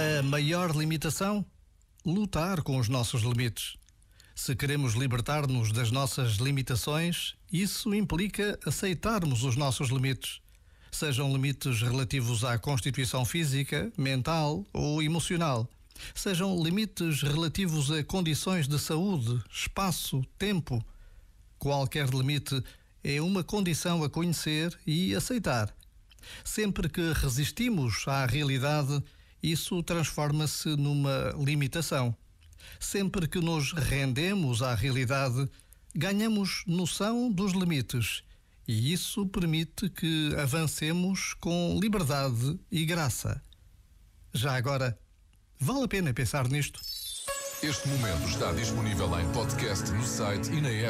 A maior limitação? Lutar com os nossos limites. Se queremos libertar-nos das nossas limitações, isso implica aceitarmos os nossos limites. Sejam limites relativos à constituição física, mental ou emocional. Sejam limites relativos a condições de saúde, espaço, tempo. Qualquer limite é uma condição a conhecer e aceitar. Sempre que resistimos à realidade, isso transforma-se numa limitação. Sempre que nos rendemos à realidade, ganhamos noção dos limites e isso permite que avancemos com liberdade e graça. Já agora, vale a pena pensar nisto. Este momento está disponível em podcast no site e na app.